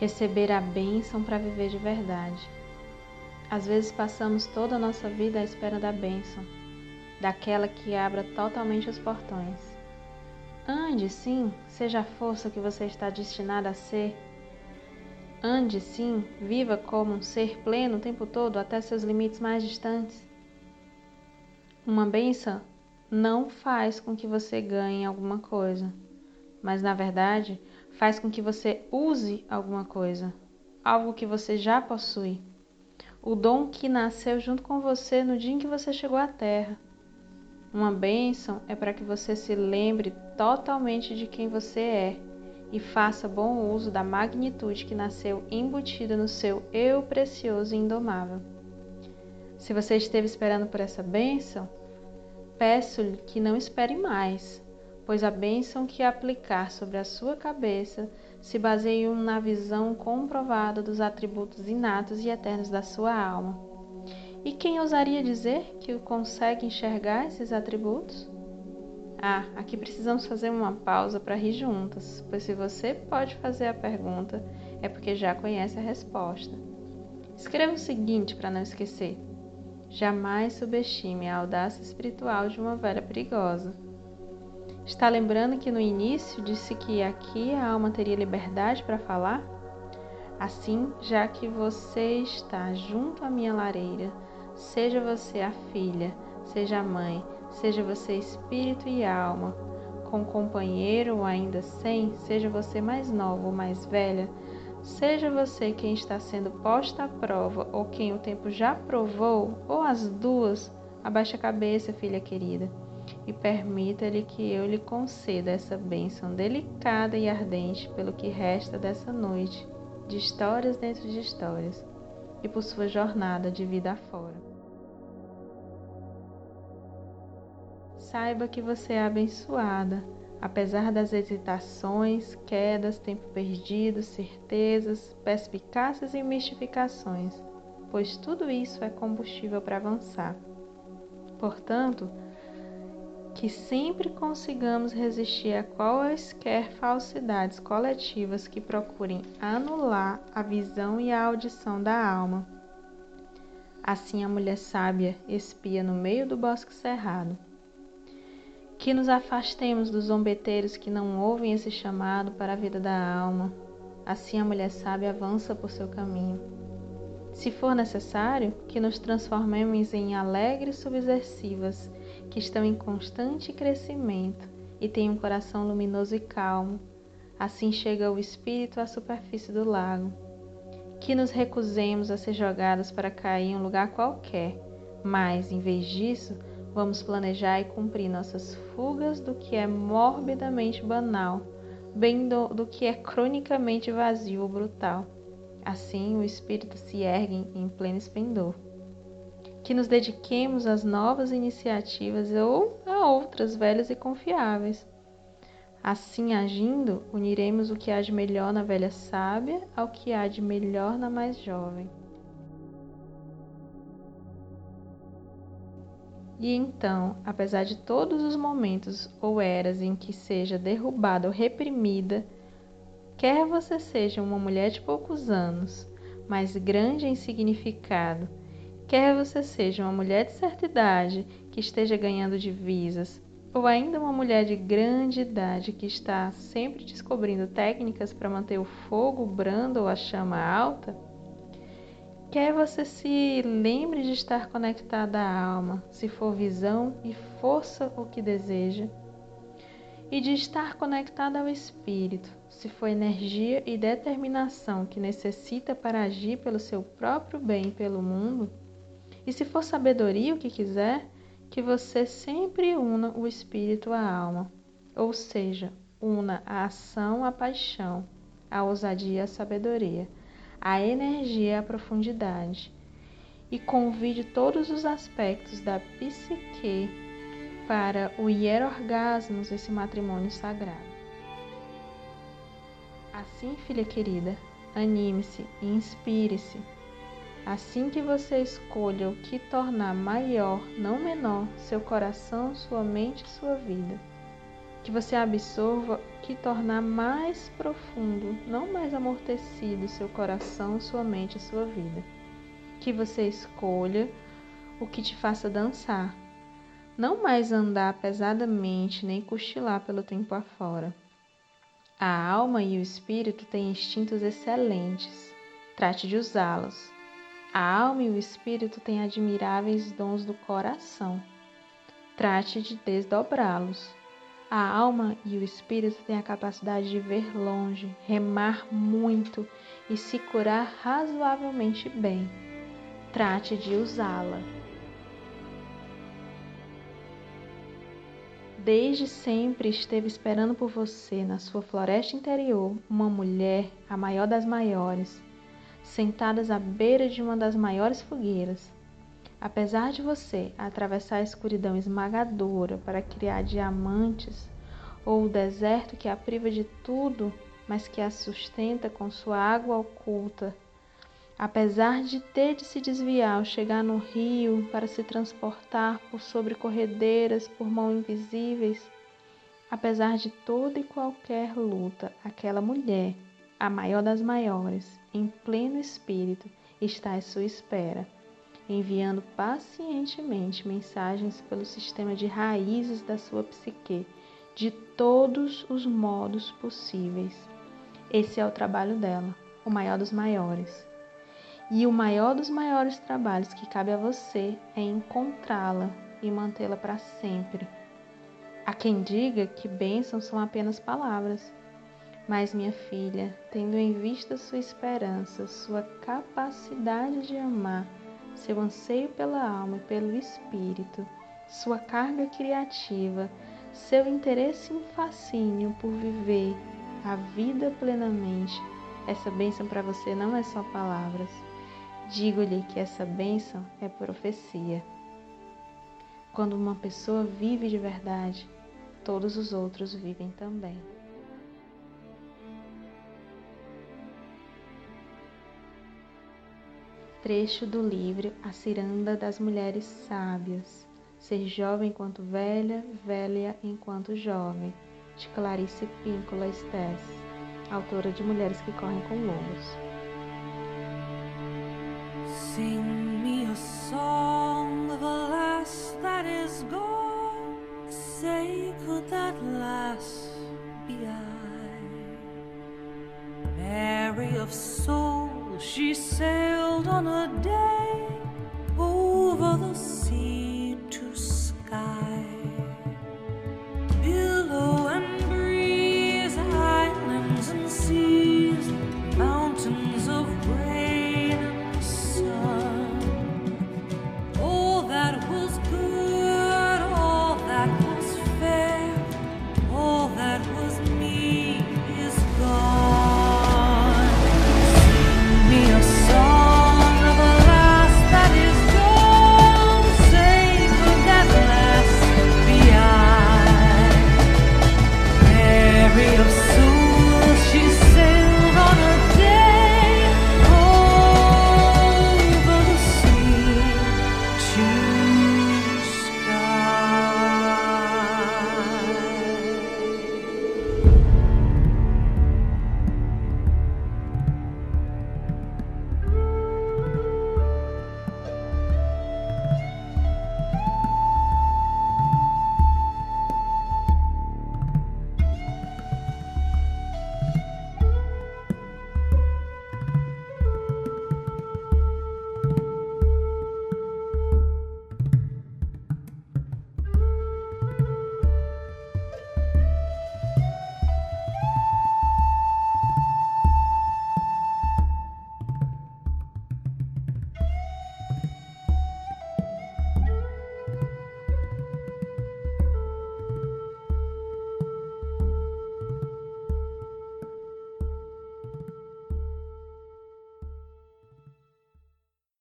receber a bênção para viver de verdade. Às vezes passamos toda a nossa vida à espera da bênção, daquela que abra totalmente os portões. Ande sim, seja a força que você está destinada a ser. Ande sim, viva como um ser pleno o tempo todo até seus limites mais distantes. Uma bênção não faz com que você ganhe alguma coisa, mas na verdade faz com que você use alguma coisa, algo que você já possui. O dom que nasceu junto com você no dia em que você chegou à Terra. Uma bênção é para que você se lembre totalmente de quem você é e faça bom uso da magnitude que nasceu embutida no seu eu precioso e indomável. Se você esteve esperando por essa bênção, peço-lhe que não espere mais, pois a bênção que aplicar sobre a sua cabeça se baseia na visão comprovada dos atributos inatos e eternos da sua alma. E quem ousaria dizer que consegue enxergar esses atributos? Ah, aqui precisamos fazer uma pausa para rir juntas, pois se você pode fazer a pergunta, é porque já conhece a resposta. Escreva o seguinte para não esquecer: jamais subestime a audácia espiritual de uma velha perigosa. Está lembrando que no início disse que aqui a alma teria liberdade para falar? Assim, já que você está junto à minha lareira, seja você a filha, seja a mãe, seja você espírito e alma, com companheiro ou ainda sem, seja você mais nova ou mais velha, seja você quem está sendo posta à prova ou quem o tempo já provou, ou as duas, abaixe a cabeça, filha querida e permita-lhe que eu lhe conceda essa bênção delicada e ardente pelo que resta dessa noite, de histórias dentro de histórias, e por sua jornada de vida afora. Saiba que você é abençoada, apesar das hesitações, quedas, tempo perdido, certezas, perspicácias e mistificações, pois tudo isso é combustível para avançar. Portanto, que sempre consigamos resistir a quaisquer falsidades coletivas que procurem anular a visão e a audição da alma. Assim a mulher sábia espia no meio do bosque cerrado. Que nos afastemos dos zombeteiros que não ouvem esse chamado para a vida da alma. Assim a mulher sábia avança por seu caminho. Se for necessário, que nos transformemos em alegres subversivas que estão em constante crescimento e têm um coração luminoso e calmo. Assim chega o espírito à superfície do lago. Que nos recusemos a ser jogados para cair em um lugar qualquer, mas, em vez disso, vamos planejar e cumprir nossas fugas do que é morbidamente banal, bem do, do que é cronicamente vazio ou brutal. Assim, o espírito se ergue em pleno esplendor que nos dediquemos às novas iniciativas ou a outras velhas e confiáveis. Assim agindo, uniremos o que há de melhor na velha sábia ao que há de melhor na mais jovem. E então, apesar de todos os momentos ou eras em que seja derrubada ou reprimida, quer você seja uma mulher de poucos anos, mas grande em significado, Quer você seja uma mulher de certa idade que esteja ganhando divisas, ou ainda uma mulher de grande idade que está sempre descobrindo técnicas para manter o fogo brando ou a chama alta, quer você se lembre de estar conectada à alma, se for visão e força o que deseja, e de estar conectada ao espírito, se for energia e determinação que necessita para agir pelo seu próprio bem pelo mundo, e se for sabedoria o que quiser, que você sempre una o espírito à alma, ou seja, una a ação à paixão, a ousadia à sabedoria, a energia à profundidade, e convide todos os aspectos da psique para o hierorgasmos esse matrimônio sagrado. Assim, filha querida, anime-se e inspire-se Assim que você escolha o que tornar maior, não menor, seu coração, sua mente e sua vida. que você absorva o que tornar mais profundo, não mais amortecido seu coração, sua mente e sua vida. Que você escolha o que te faça dançar, não mais andar pesadamente nem cochilar pelo tempo afora. A alma e o espírito têm instintos excelentes. Trate de usá-los. A alma e o espírito têm admiráveis dons do coração. Trate de desdobrá-los. A alma e o espírito têm a capacidade de ver longe, remar muito e se curar razoavelmente bem. Trate de usá-la. Desde sempre esteve esperando por você na sua floresta interior uma mulher, a maior das maiores, sentadas à beira de uma das maiores fogueiras. Apesar de você atravessar a escuridão esmagadora para criar diamantes, ou o deserto que a priva de tudo, mas que a sustenta com sua água oculta, apesar de ter de se desviar ao chegar no rio para se transportar por sobre corredeiras por mãos invisíveis, apesar de toda e qualquer luta, aquela mulher, a maior das maiores, em pleno espírito, está à sua espera enviando pacientemente mensagens pelo sistema de raízes da sua psique, de todos os modos possíveis. Esse é o trabalho dela, o maior dos maiores. E o maior dos maiores trabalhos que cabe a você é encontrá-la e mantê-la para sempre. Há quem diga que bênçãos são apenas palavras. Mas, minha filha, tendo em vista sua esperança, sua capacidade de amar, seu anseio pela alma e pelo espírito, sua carga criativa, seu interesse e fascínio por viver a vida plenamente, essa bênção para você não é só palavras. Digo-lhe que essa bênção é profecia. Quando uma pessoa vive de verdade, todos os outros vivem também. Trecho do livro A Ciranda das Mulheres Sábias. Ser jovem enquanto velha, velha enquanto jovem. De Clarice Píncola Estés, autora de Mulheres que Correm com Lobos. Sing me a song of a lass that is gone. Say, could that lass be I? Mary of soul, she sailed on a day over the sea.